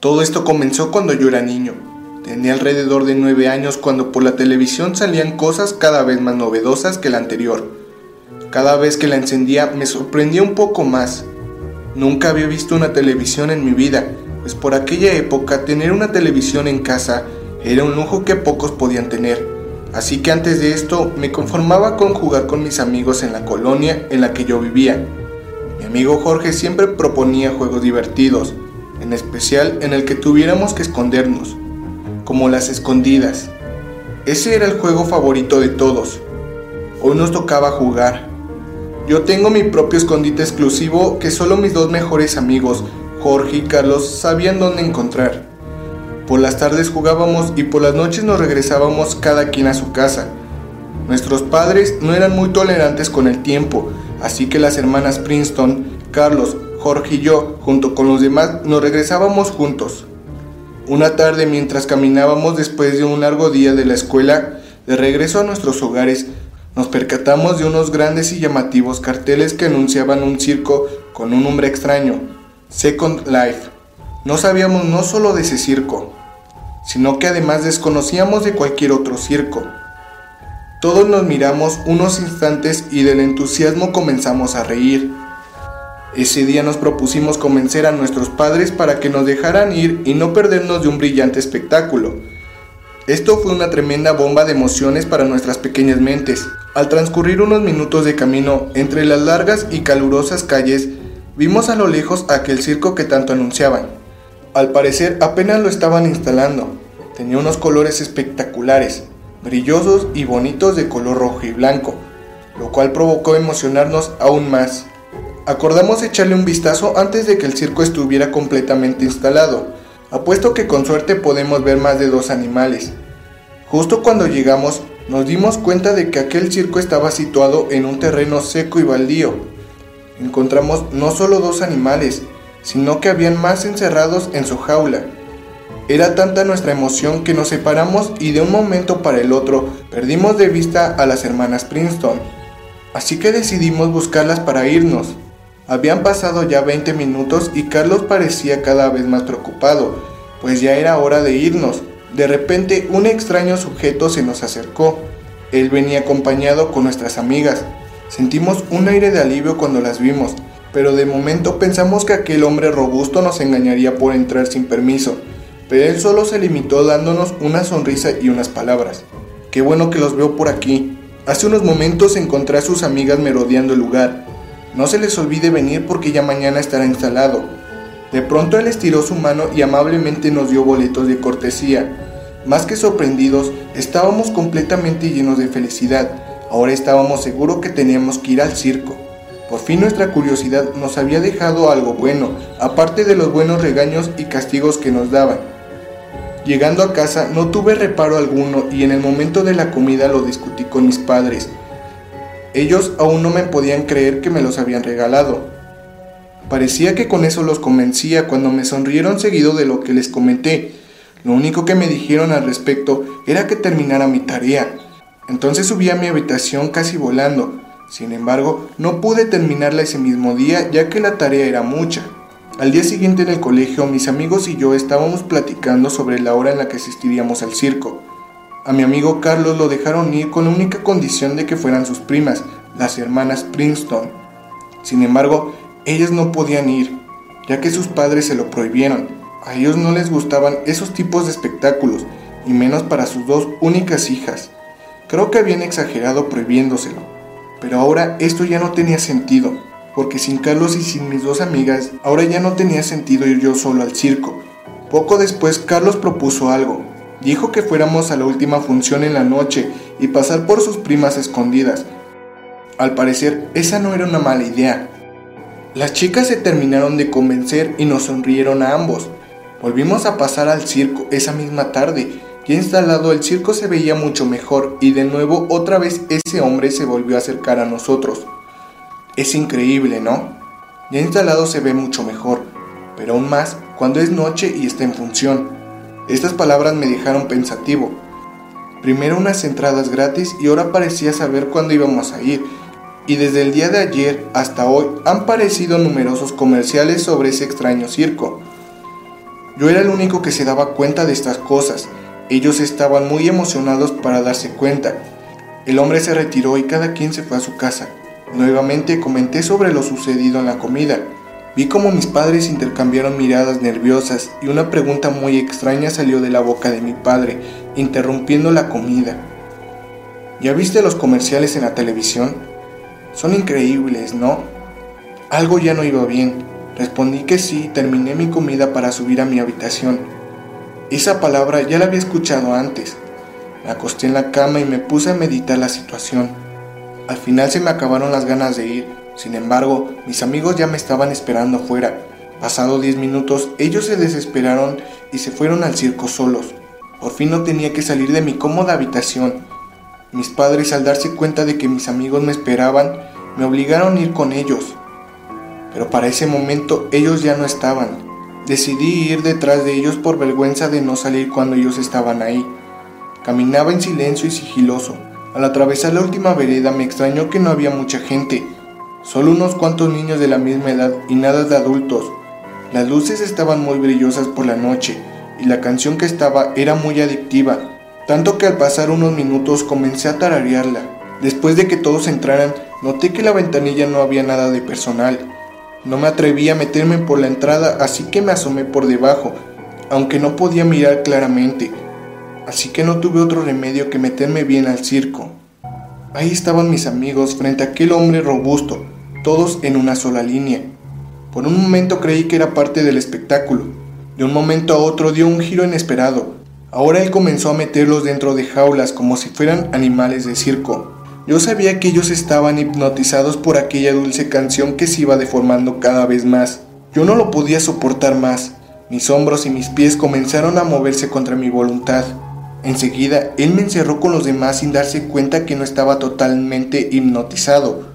Todo esto comenzó cuando yo era niño. Tenía alrededor de nueve años cuando por la televisión salían cosas cada vez más novedosas que la anterior. Cada vez que la encendía me sorprendía un poco más. Nunca había visto una televisión en mi vida, pues por aquella época tener una televisión en casa era un lujo que pocos podían tener. Así que antes de esto me conformaba con jugar con mis amigos en la colonia en la que yo vivía. Mi amigo Jorge siempre proponía juegos divertidos, en especial en el que tuviéramos que escondernos, como las escondidas. Ese era el juego favorito de todos. Hoy nos tocaba jugar. Yo tengo mi propio escondite exclusivo que solo mis dos mejores amigos, Jorge y Carlos, sabían dónde encontrar. Por las tardes jugábamos y por las noches nos regresábamos cada quien a su casa. Nuestros padres no eran muy tolerantes con el tiempo, así que las hermanas Princeton, Carlos, Jorge y yo, junto con los demás, nos regresábamos juntos. Una tarde mientras caminábamos después de un largo día de la escuela, de regreso a nuestros hogares, nos percatamos de unos grandes y llamativos carteles que anunciaban un circo con un nombre extraño, Second Life. No sabíamos no solo de ese circo, sino que además desconocíamos de cualquier otro circo. Todos nos miramos unos instantes y del entusiasmo comenzamos a reír. Ese día nos propusimos convencer a nuestros padres para que nos dejaran ir y no perdernos de un brillante espectáculo. Esto fue una tremenda bomba de emociones para nuestras pequeñas mentes. Al transcurrir unos minutos de camino entre las largas y calurosas calles, vimos a lo lejos aquel circo que tanto anunciaban. Al parecer apenas lo estaban instalando. Tenía unos colores espectaculares, brillosos y bonitos de color rojo y blanco, lo cual provocó emocionarnos aún más. Acordamos echarle un vistazo antes de que el circo estuviera completamente instalado. Apuesto que con suerte podemos ver más de dos animales. Justo cuando llegamos, nos dimos cuenta de que aquel circo estaba situado en un terreno seco y baldío. Encontramos no solo dos animales, sino que habían más encerrados en su jaula. Era tanta nuestra emoción que nos separamos y de un momento para el otro perdimos de vista a las hermanas Princeton. Así que decidimos buscarlas para irnos. Habían pasado ya 20 minutos y Carlos parecía cada vez más preocupado, pues ya era hora de irnos. De repente un extraño sujeto se nos acercó. Él venía acompañado con nuestras amigas. Sentimos un aire de alivio cuando las vimos, pero de momento pensamos que aquel hombre robusto nos engañaría por entrar sin permiso, pero él solo se limitó dándonos una sonrisa y unas palabras. Qué bueno que los veo por aquí. Hace unos momentos encontré a sus amigas merodeando el lugar. No se les olvide venir porque ya mañana estará instalado. De pronto él estiró su mano y amablemente nos dio boletos de cortesía. Más que sorprendidos, estábamos completamente llenos de felicidad. Ahora estábamos seguros que teníamos que ir al circo. Por fin nuestra curiosidad nos había dejado algo bueno, aparte de los buenos regaños y castigos que nos daban. Llegando a casa no tuve reparo alguno y en el momento de la comida lo discutí con mis padres. Ellos aún no me podían creer que me los habían regalado. Parecía que con eso los convencía cuando me sonrieron seguido de lo que les comenté. Lo único que me dijeron al respecto era que terminara mi tarea. Entonces subí a mi habitación casi volando. Sin embargo, no pude terminarla ese mismo día ya que la tarea era mucha. Al día siguiente en el colegio, mis amigos y yo estábamos platicando sobre la hora en la que asistiríamos al circo. A mi amigo Carlos lo dejaron ir con la única condición de que fueran sus primas, las hermanas Princeton. Sin embargo, ellas no podían ir, ya que sus padres se lo prohibieron. A ellos no les gustaban esos tipos de espectáculos, y menos para sus dos únicas hijas. Creo que habían exagerado prohibiéndoselo. Pero ahora esto ya no tenía sentido, porque sin Carlos y sin mis dos amigas, ahora ya no tenía sentido ir yo solo al circo. Poco después Carlos propuso algo, Dijo que fuéramos a la última función en la noche y pasar por sus primas escondidas. Al parecer, esa no era una mala idea. Las chicas se terminaron de convencer y nos sonrieron a ambos. Volvimos a pasar al circo esa misma tarde. Ya instalado el circo se veía mucho mejor y de nuevo otra vez ese hombre se volvió a acercar a nosotros. Es increíble, ¿no? Ya instalado se ve mucho mejor, pero aún más cuando es noche y está en función. Estas palabras me dejaron pensativo. Primero unas entradas gratis y ahora parecía saber cuándo íbamos a ir. Y desde el día de ayer hasta hoy han parecido numerosos comerciales sobre ese extraño circo. Yo era el único que se daba cuenta de estas cosas. Ellos estaban muy emocionados para darse cuenta. El hombre se retiró y cada quien se fue a su casa. Nuevamente comenté sobre lo sucedido en la comida. Vi como mis padres intercambiaron miradas nerviosas y una pregunta muy extraña salió de la boca de mi padre, interrumpiendo la comida. ¿Ya viste los comerciales en la televisión? Son increíbles, ¿no? Algo ya no iba bien. Respondí que sí terminé mi comida para subir a mi habitación. Esa palabra ya la había escuchado antes. Me acosté en la cama y me puse a meditar la situación. Al final se me acabaron las ganas de ir. Sin embargo, mis amigos ya me estaban esperando afuera. Pasado 10 minutos, ellos se desesperaron y se fueron al circo solos. Por fin no tenía que salir de mi cómoda habitación. Mis padres, al darse cuenta de que mis amigos me esperaban, me obligaron a ir con ellos pero para ese momento ellos ya no estaban. Decidí ir detrás de ellos por vergüenza de no salir cuando ellos estaban ahí. Caminaba en silencio y sigiloso. Al atravesar la última vereda me extrañó que no había mucha gente, solo unos cuantos niños de la misma edad y nada de adultos. Las luces estaban muy brillosas por la noche y la canción que estaba era muy adictiva, tanto que al pasar unos minutos comencé a tararearla. Después de que todos entraran, noté que la ventanilla no había nada de personal no me atreví a meterme por la entrada, así que me asomé por debajo, aunque no podía mirar claramente. Así que no tuve otro remedio que meterme bien al circo. Ahí estaban mis amigos frente a aquel hombre robusto, todos en una sola línea. Por un momento creí que era parte del espectáculo. De un momento a otro dio un giro inesperado. Ahora él comenzó a meterlos dentro de jaulas como si fueran animales de circo. Yo sabía que ellos estaban hipnotizados por aquella dulce canción que se iba deformando cada vez más. Yo no lo podía soportar más. Mis hombros y mis pies comenzaron a moverse contra mi voluntad. Enseguida, él me encerró con los demás sin darse cuenta que no estaba totalmente hipnotizado.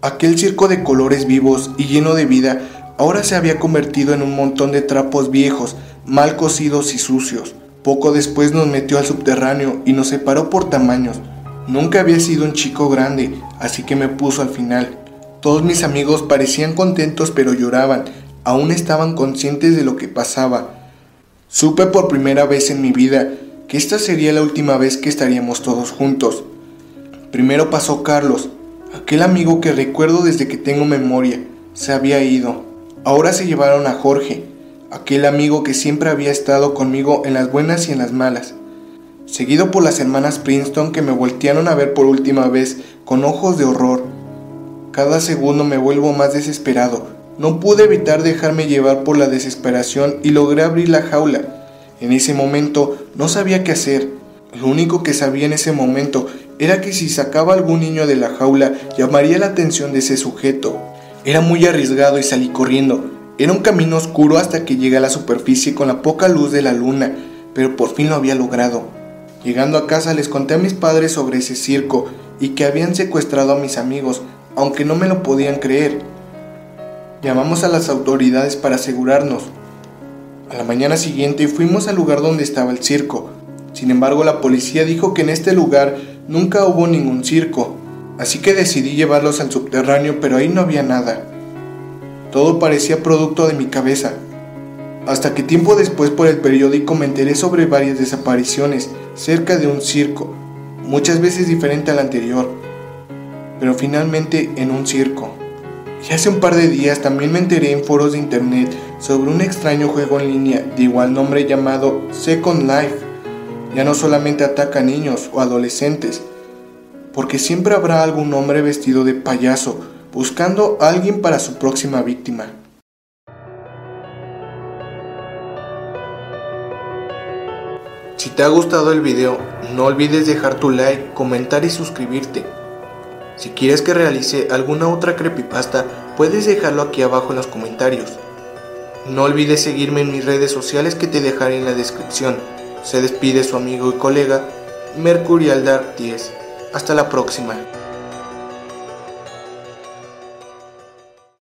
Aquel circo de colores vivos y lleno de vida ahora se había convertido en un montón de trapos viejos, mal cocidos y sucios. Poco después nos metió al subterráneo y nos separó por tamaños. Nunca había sido un chico grande, así que me puso al final. Todos mis amigos parecían contentos pero lloraban, aún estaban conscientes de lo que pasaba. Supe por primera vez en mi vida que esta sería la última vez que estaríamos todos juntos. Primero pasó Carlos, aquel amigo que recuerdo desde que tengo memoria, se había ido. Ahora se llevaron a Jorge, aquel amigo que siempre había estado conmigo en las buenas y en las malas seguido por las hermanas Princeton que me voltearon a ver por última vez con ojos de horror. Cada segundo me vuelvo más desesperado. No pude evitar dejarme llevar por la desesperación y logré abrir la jaula. En ese momento no sabía qué hacer. Lo único que sabía en ese momento era que si sacaba algún niño de la jaula llamaría la atención de ese sujeto. Era muy arriesgado y salí corriendo. Era un camino oscuro hasta que llegué a la superficie con la poca luz de la luna, pero por fin lo había logrado. Llegando a casa les conté a mis padres sobre ese circo y que habían secuestrado a mis amigos, aunque no me lo podían creer. Llamamos a las autoridades para asegurarnos. A la mañana siguiente fuimos al lugar donde estaba el circo. Sin embargo, la policía dijo que en este lugar nunca hubo ningún circo, así que decidí llevarlos al subterráneo, pero ahí no había nada. Todo parecía producto de mi cabeza. Hasta que tiempo después por el periódico me enteré sobre varias desapariciones cerca de un circo, muchas veces diferente al anterior, pero finalmente en un circo. Y hace un par de días también me enteré en foros de internet sobre un extraño juego en línea de igual nombre llamado Second Life. Ya no solamente ataca a niños o adolescentes, porque siempre habrá algún hombre vestido de payaso buscando a alguien para su próxima víctima. Si te ha gustado el video, no olvides dejar tu like, comentar y suscribirte. Si quieres que realice alguna otra creepypasta, puedes dejarlo aquí abajo en los comentarios. No olvides seguirme en mis redes sociales que te dejaré en la descripción. Se despide su amigo y colega Mercurial Dark 10. Hasta la próxima.